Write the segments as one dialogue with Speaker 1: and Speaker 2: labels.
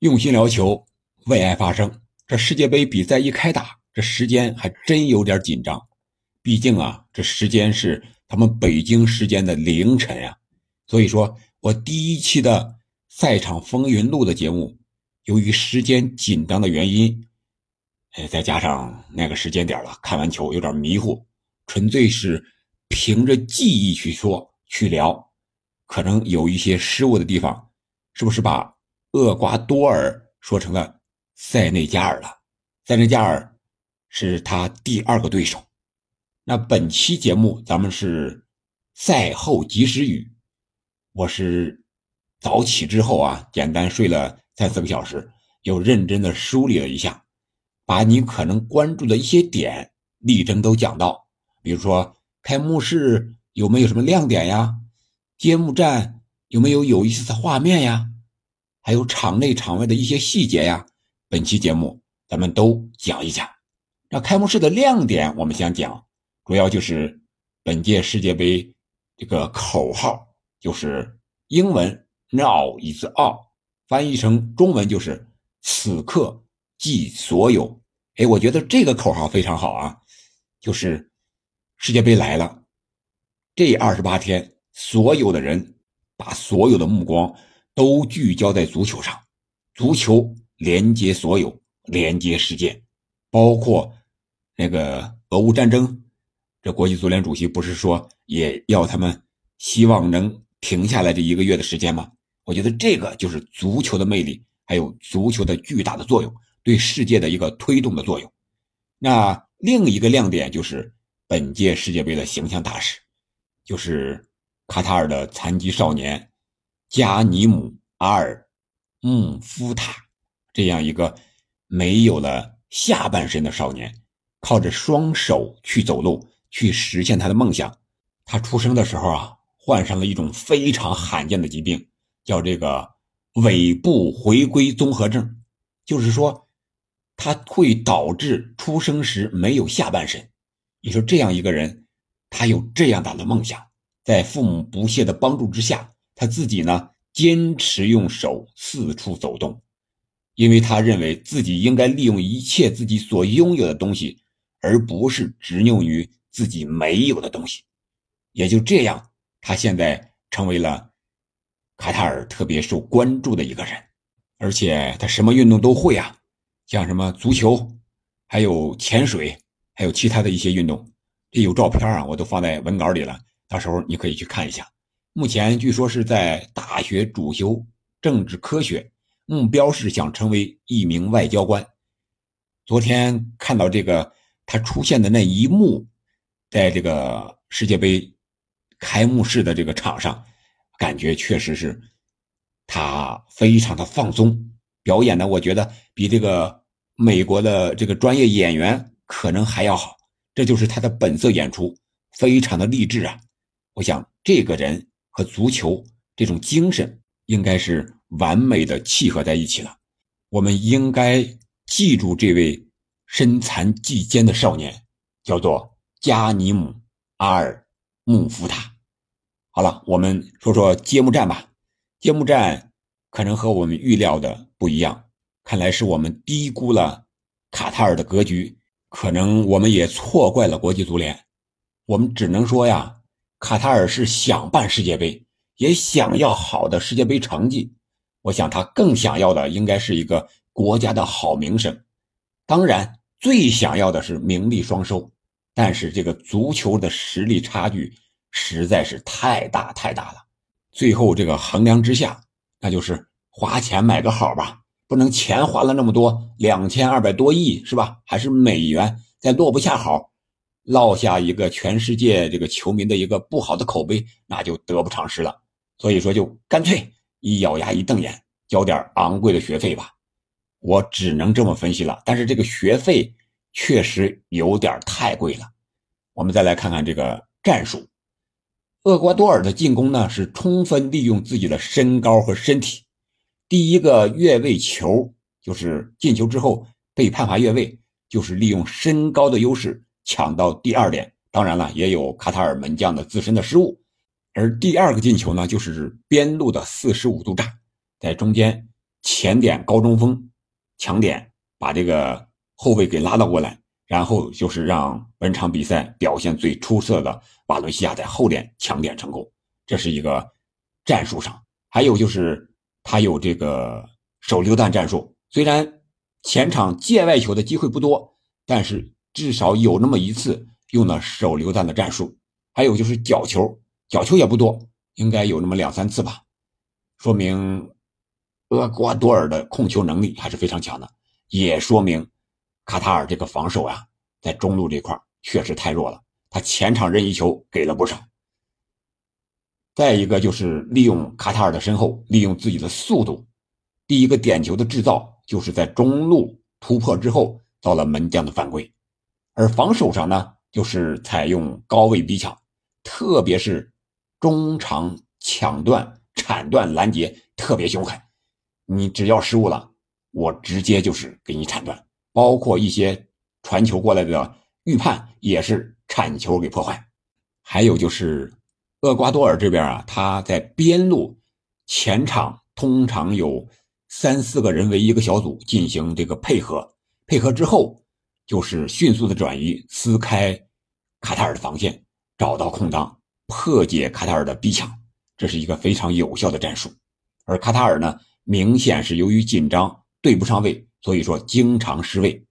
Speaker 1: 用心聊球，为爱发声。这世界杯比赛一开打，这时间还真有点紧张。毕竟啊，这时间是他们北京时间的凌晨呀。所以说我第一期的赛场风云录的节目，由于时间紧张的原因，哎，再加上那个时间点了，看完球有点迷糊，纯粹是凭着记忆去说去聊，可能有一些失误的地方，是不是把？厄瓜多尔说成了塞内加尔了，塞内加尔是他第二个对手。那本期节目咱们是赛后及时雨，我是早起之后啊，简单睡了三四个小时，又认真的梳理了一下，把你可能关注的一些点力争都讲到，比如说开幕式有没有什么亮点呀？揭幕战有没有有意思的画面呀？还有场内场外的一些细节呀，本期节目咱们都讲一讲。那开幕式的亮点，我们想讲，主要就是本届世界杯这个口号，就是英文 “Now is all”，翻译成中文就是“此刻即所有”。哎，我觉得这个口号非常好啊，就是世界杯来了，这二十八天，所有的人把所有的目光。都聚焦在足球上，足球连接所有，连接世界，包括那个俄乌战争。这国际足联主席不是说也要他们希望能停下来这一个月的时间吗？我觉得这个就是足球的魅力，还有足球的巨大的作用，对世界的一个推动的作用。那另一个亮点就是本届世界杯的形象大使，就是卡塔尔的残疾少年。加尼姆阿尔穆夫塔这样一个没有了下半身的少年，靠着双手去走路，去实现他的梦想。他出生的时候啊，患上了一种非常罕见的疾病，叫这个尾部回归综合症，就是说，他会导致出生时没有下半身。你说这样一个人，他有这样大的梦想，在父母不懈的帮助之下。他自己呢，坚持用手四处走动，因为他认为自己应该利用一切自己所拥有的东西，而不是执拗于自己没有的东西。也就这样，他现在成为了卡塔尔特别受关注的一个人，而且他什么运动都会啊，像什么足球，还有潜水，还有其他的一些运动。这有照片啊，我都放在文稿里了，到时候你可以去看一下。目前据说是在大学主修政治科学，目标是想成为一名外交官。昨天看到这个他出现的那一幕，在这个世界杯开幕式的这个场上，感觉确实是他非常的放松，表演的我觉得比这个美国的这个专业演员可能还要好。这就是他的本色演出，非常的励志啊！我想这个人。和足球这种精神应该是完美的契合在一起了。我们应该记住这位身残技坚的少年，叫做加尼姆阿尔穆夫塔。好了，我们说说揭幕战吧。揭幕战可能和我们预料的不一样，看来是我们低估了卡塔尔的格局，可能我们也错怪了国际足联。我们只能说呀。卡塔尔是想办世界杯，也想要好的世界杯成绩。我想他更想要的应该是一个国家的好名声，当然最想要的是名利双收。但是这个足球的实力差距实在是太大太大了。最后这个衡量之下，那就是花钱买个好吧，不能钱花了那么多，两千二百多亿是吧？还是美元再落不下好。落下一个全世界这个球迷的一个不好的口碑，那就得不偿失了。所以说，就干脆一咬牙一瞪眼，交点昂贵的学费吧。我只能这么分析了。但是这个学费确实有点太贵了。我们再来看看这个战术，厄瓜多尔的进攻呢是充分利用自己的身高和身体。第一个越位球就是进球之后被判罚越位，就是利用身高的优势。抢到第二点，当然了，也有卡塔尔门将的自身的失误。而第二个进球呢，就是边路的四十五度炸，在中间前点高中锋，强点把这个后卫给拉到过来，然后就是让本场比赛表现最出色的瓦伦西亚在后点抢点成功，这是一个战术上。还有就是他有这个手榴弹战术，虽然前场界外球的机会不多，但是至少有那么一次用了手榴弹的战术。还有就是角球，角球也不多，应该有那么两三次吧，说明。厄瓜多尔的控球能力还是非常强的，也说明卡塔尔这个防守啊，在中路这块确实太弱了。他前场任意球给了不少。再一个就是利用卡塔尔的身后，利用自己的速度，第一个点球的制造就是在中路突破之后遭了门将的犯规。而防守上呢，就是采用高位逼抢，特别是中场抢断、铲断、拦截特别凶狠。你只要失误了，我直接就是给你铲断，包括一些传球过来的预判也是铲球给破坏。还有就是厄瓜多尔这边啊，他在边路前场通常有三四个人为一个小组进行这个配合，配合之后就是迅速的转移，撕开卡塔尔的防线，找到空当，破解卡塔尔的逼抢，这是一个非常有效的战术。而卡塔尔呢？明显是由于紧张对不上位，所以说经常失位，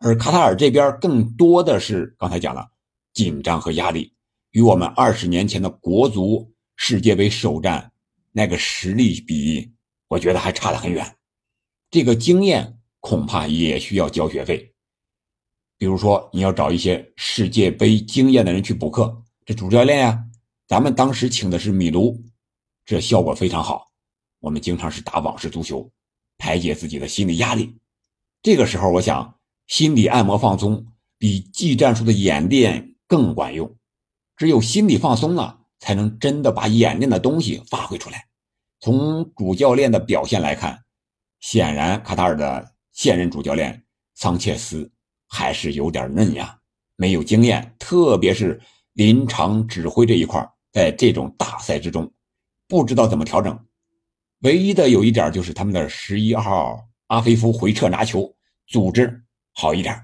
Speaker 1: 而卡塔尔这边更多的是刚才讲了紧张和压力，与我们二十年前的国足世界杯首战那个实力比，我觉得还差得很远。这个经验恐怕也需要交学费，比如说你要找一些世界杯经验的人去补课。这主教练呀，咱们当时请的是米卢，这效果非常好。我们经常是打网式足球，排解自己的心理压力。这个时候，我想心理按摩放松比技战术的演练更管用。只有心理放松了，才能真的把演练的东西发挥出来。从主教练的表现来看，显然卡塔尔的现任主教练桑切斯还是有点嫩呀，没有经验，特别是临场指挥这一块，在这种大赛之中，不知道怎么调整。唯一的有一点就是他们的十一号阿菲夫回撤拿球组织好一点，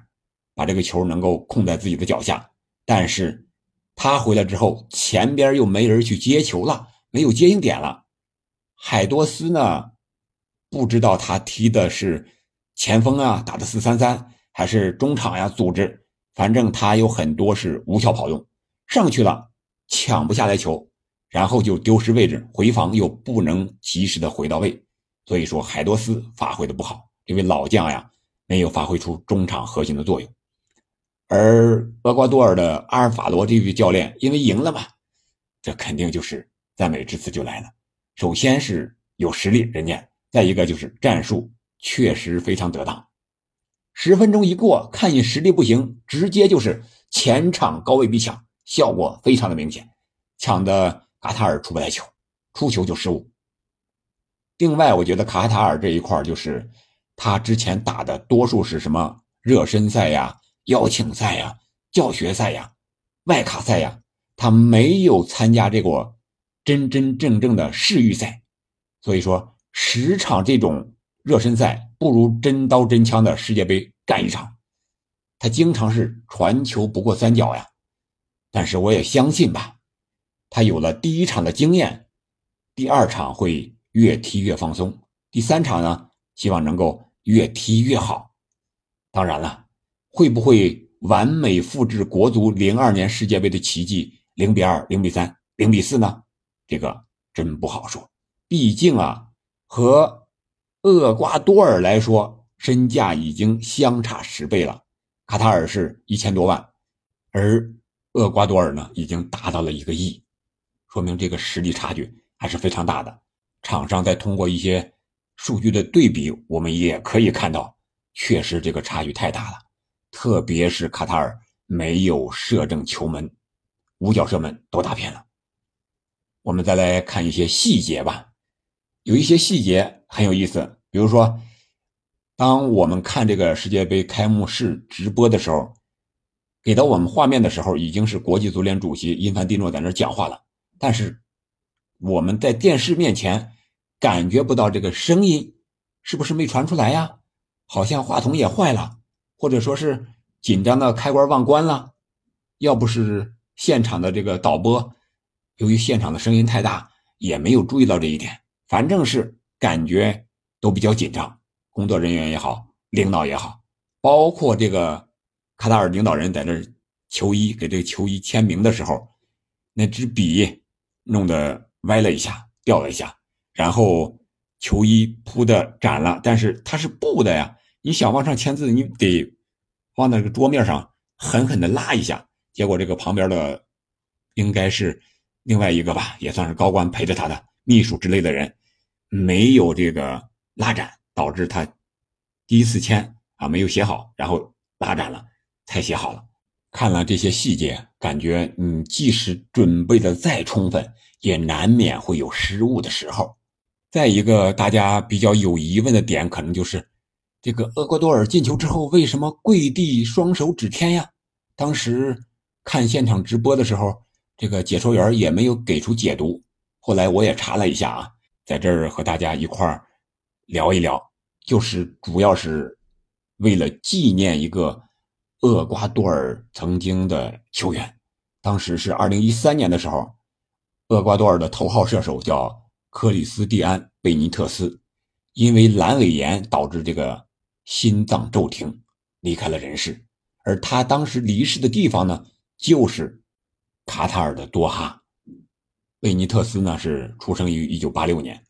Speaker 1: 把这个球能够控在自己的脚下。但是他回来之后，前边又没人去接球了，没有接应点了。海多斯呢，不知道他踢的是前锋啊，打的四三三，还是中场呀组织，反正他有很多是无效跑动，上去了抢不下来球。然后就丢失位置，回防又不能及时的回到位，所以说海多斯发挥的不好，这位老将呀没有发挥出中场核心的作用。而厄瓜多尔的阿尔法罗这位教练因为赢了嘛，这肯定就是赞美之词就来了。首先是有实力，人家再一个就是战术确实非常得当。十分钟一过，看你实力不行，直接就是前场高位逼抢，效果非常的明显，抢的。卡塔尔出不来球，出球就失误。另外，我觉得卡塔尔这一块就是他之前打的多数是什么热身赛呀、邀请赛呀、教学赛呀、外卡赛呀，他没有参加这个真真正正的世预赛。所以说，十场这种热身赛不如真刀真枪的世界杯干一场。他经常是传球不过三角呀，但是我也相信吧。他有了第一场的经验，第二场会越踢越放松，第三场呢，希望能够越踢越好。当然了，会不会完美复制国足零二年世界杯的奇迹，零比二、零比三、零比四呢？这个真不好说。毕竟啊，和厄瓜多尔来说，身价已经相差十倍了。卡塔尔是一千多万，而厄瓜多尔呢，已经达到了一个亿。说明这个实力差距还是非常大的。场上再通过一些数据的对比，我们也可以看到，确实这个差距太大了。特别是卡塔尔没有射正球门，五角射门都打偏了。我们再来看一些细节吧，有一些细节很有意思。比如说，当我们看这个世界杯开幕式直播的时候，给到我们画面的时候，已经是国际足联主席因凡蒂诺在那讲话了。但是我们在电视面前感觉不到这个声音是不是没传出来呀？好像话筒也坏了，或者说是紧张的开关忘关了。要不是现场的这个导播，由于现场的声音太大，也没有注意到这一点。反正是感觉都比较紧张，工作人员也好，领导也好，包括这个卡塔尔领导人在这球衣给这个球衣签名的时候，那支笔弄得歪了一下，掉了一下，然后球衣铺的展了，但是它是布的呀。你想往上签字，你得往那个桌面上狠狠的拉一下。结果这个旁边的应该是另外一个吧，也算是高官陪着他的秘书之类的人，没有这个拉展，导致他第一次签啊没有写好，然后拉展了才写好了。看了这些细节，感觉你即使准备的再充分，也难免会有失误的时候。再一个，大家比较有疑问的点，可能就是。这个厄瓜多尔进球之后，为什么跪地双手指天呀？当时看现场直播的时候，这个解说员也没有给出解读。后来我也查了一下啊，在这儿和大家一块儿聊一聊，就是主要是为了纪念一个厄瓜多尔曾经的球员。当时是二零一三年的时候，厄瓜多尔的头号射手叫克里斯蒂安·贝尼特斯，因为阑尾炎导致这个。心脏骤停，离开了人世。而他当时离世的地方呢，就是卡塔尔的多哈。贝尼特斯呢是出生于1986年，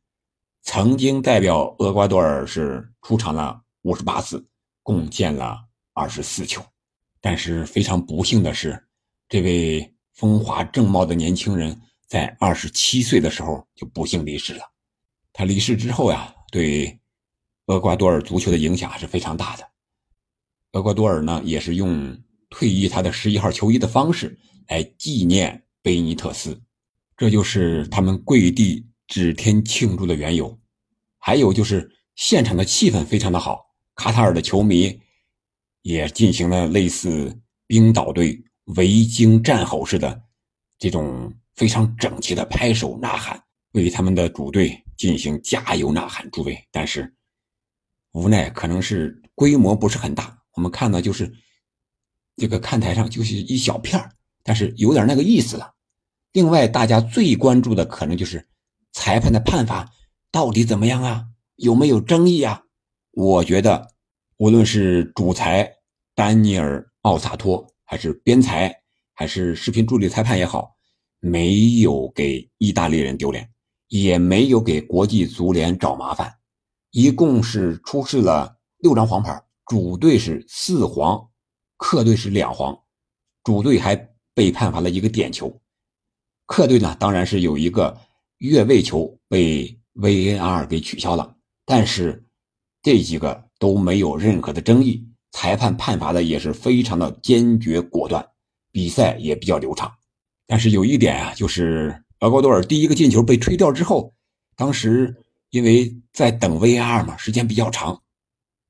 Speaker 1: 曾经代表厄瓜多尔是出场了58次，贡献了24球。但是非常不幸的是，这位风华正茂的年轻人在27岁的时候就不幸离世了。他离世之后呀，对。厄瓜多尔足球的影响还是非常大的。厄瓜多尔呢，也是用退役他的十一号球衣的方式来纪念贝尼特斯，这就是他们跪地指天庆祝的缘由。还有就是现场的气氛非常的好，卡塔尔的球迷也进行了类似冰岛队维京战吼似的这种非常整齐的拍手呐喊，为他们的主队进行加油呐喊助威。但是。无奈可能是规模不是很大，我们看到就是这个看台上就是一小片但是有点那个意思了。另外，大家最关注的可能就是裁判的判罚到底怎么样啊？有没有争议啊？我觉得，无论是主裁丹尼尔·奥萨托，还是边裁，还是视频助理裁判也好，没有给意大利人丢脸，也没有给国际足联找麻烦。一共是出示了六张黄牌，主队是四黄，客队是两黄，主队还被判罚了一个点球，客队呢当然是有一个越位球被 VAR 给取消了，但是这几个都没有任何的争议，裁判判罚的也是非常的坚决果断，比赛也比较流畅。但是有一点啊，就是厄瓜多尔第一个进球被吹掉之后，当时。因为在等 VAR 嘛，时间比较长，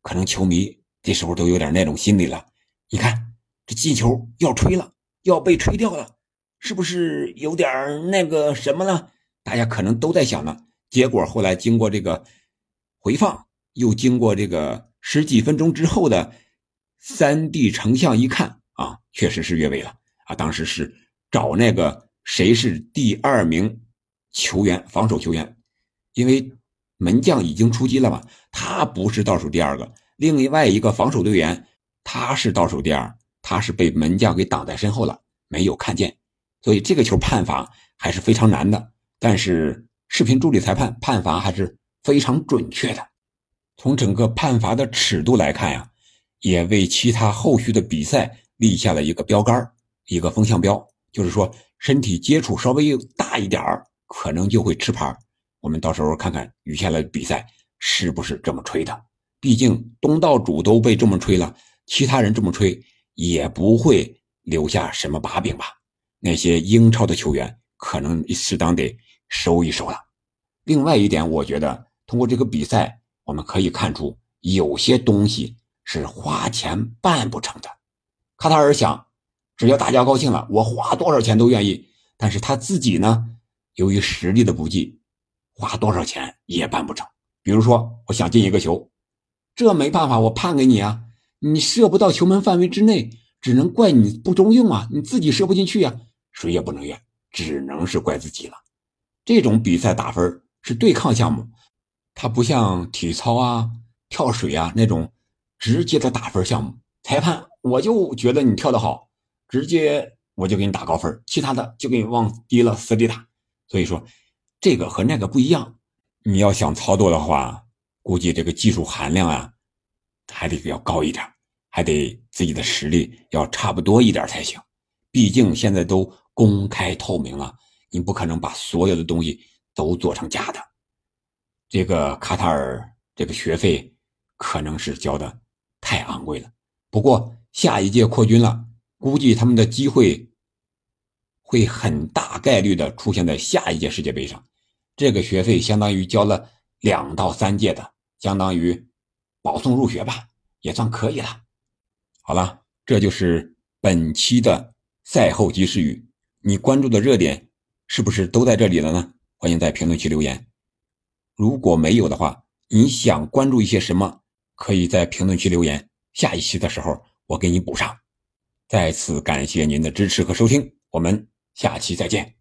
Speaker 1: 可能球迷这时候都有点那种心理了。你看这进球要吹了，要被吹掉了，是不是有点那个什么了？大家可能都在想呢。结果后来经过这个回放，又经过这个十几分钟之后的三 D 成像一看啊，确实是越位了啊！当时是找那个谁是第二名球员，防守球员，因为。门将已经出击了嘛？他不是倒数第二个，另外一个防守队员他是倒数第二，他是被门将给挡在身后了，没有看见，所以这个球判罚还是非常难的。但是视频助理裁判判罚还是非常准确的。从整个判罚的尺度来看呀，也为其他后续的比赛立下了一个标杆一个风向标，就是说身体接触稍微大一点可能就会吃牌。我们到时候看看余下来的比赛是不是这么吹的。毕竟东道主都被这么吹了，其他人这么吹也不会留下什么把柄吧？那些英超的球员可能适当得收一收了。另外一点，我觉得通过这个比赛，我们可以看出有些东西是花钱办不成的。卡塔尔想，只要大家高兴了，我花多少钱都愿意。但是他自己呢，由于实力的不济。花多少钱也办不成，比如说，我想进一个球，这没办法，我判给你啊，你射不到球门范围之内，只能怪你不中用啊，你自己射不进去呀，谁也不能怨，只能是怪自己了。这种比赛打分是对抗项目，它不像体操啊、跳水啊那种直接的打分项目。裁判，我就觉得你跳得好，直接我就给你打高分，其他的就给你往低了死里打。所以说，这个和那个不一样。你要想操作的话，估计这个技术含量啊，还得要高一点，还得自己的实力要差不多一点才行。毕竟现在都公开透明了，你不可能把所有的东西都做成假的。这个卡塔尔这个学费可能是交的太昂贵了。不过下一届扩军了，估计他们的机会会很大概率的出现在下一届世界杯上。这个学费相当于交了两到三届的，相当于保送入学吧，也算可以了。好了，这就是本期的赛后及时雨。你关注的热点是不是都在这里了呢？欢迎在评论区留言。如果没有的话，你想关注一些什么，可以在评论区留言。下一期的时候，我给你补上。再次感谢您的支持和收听，我们下期再见。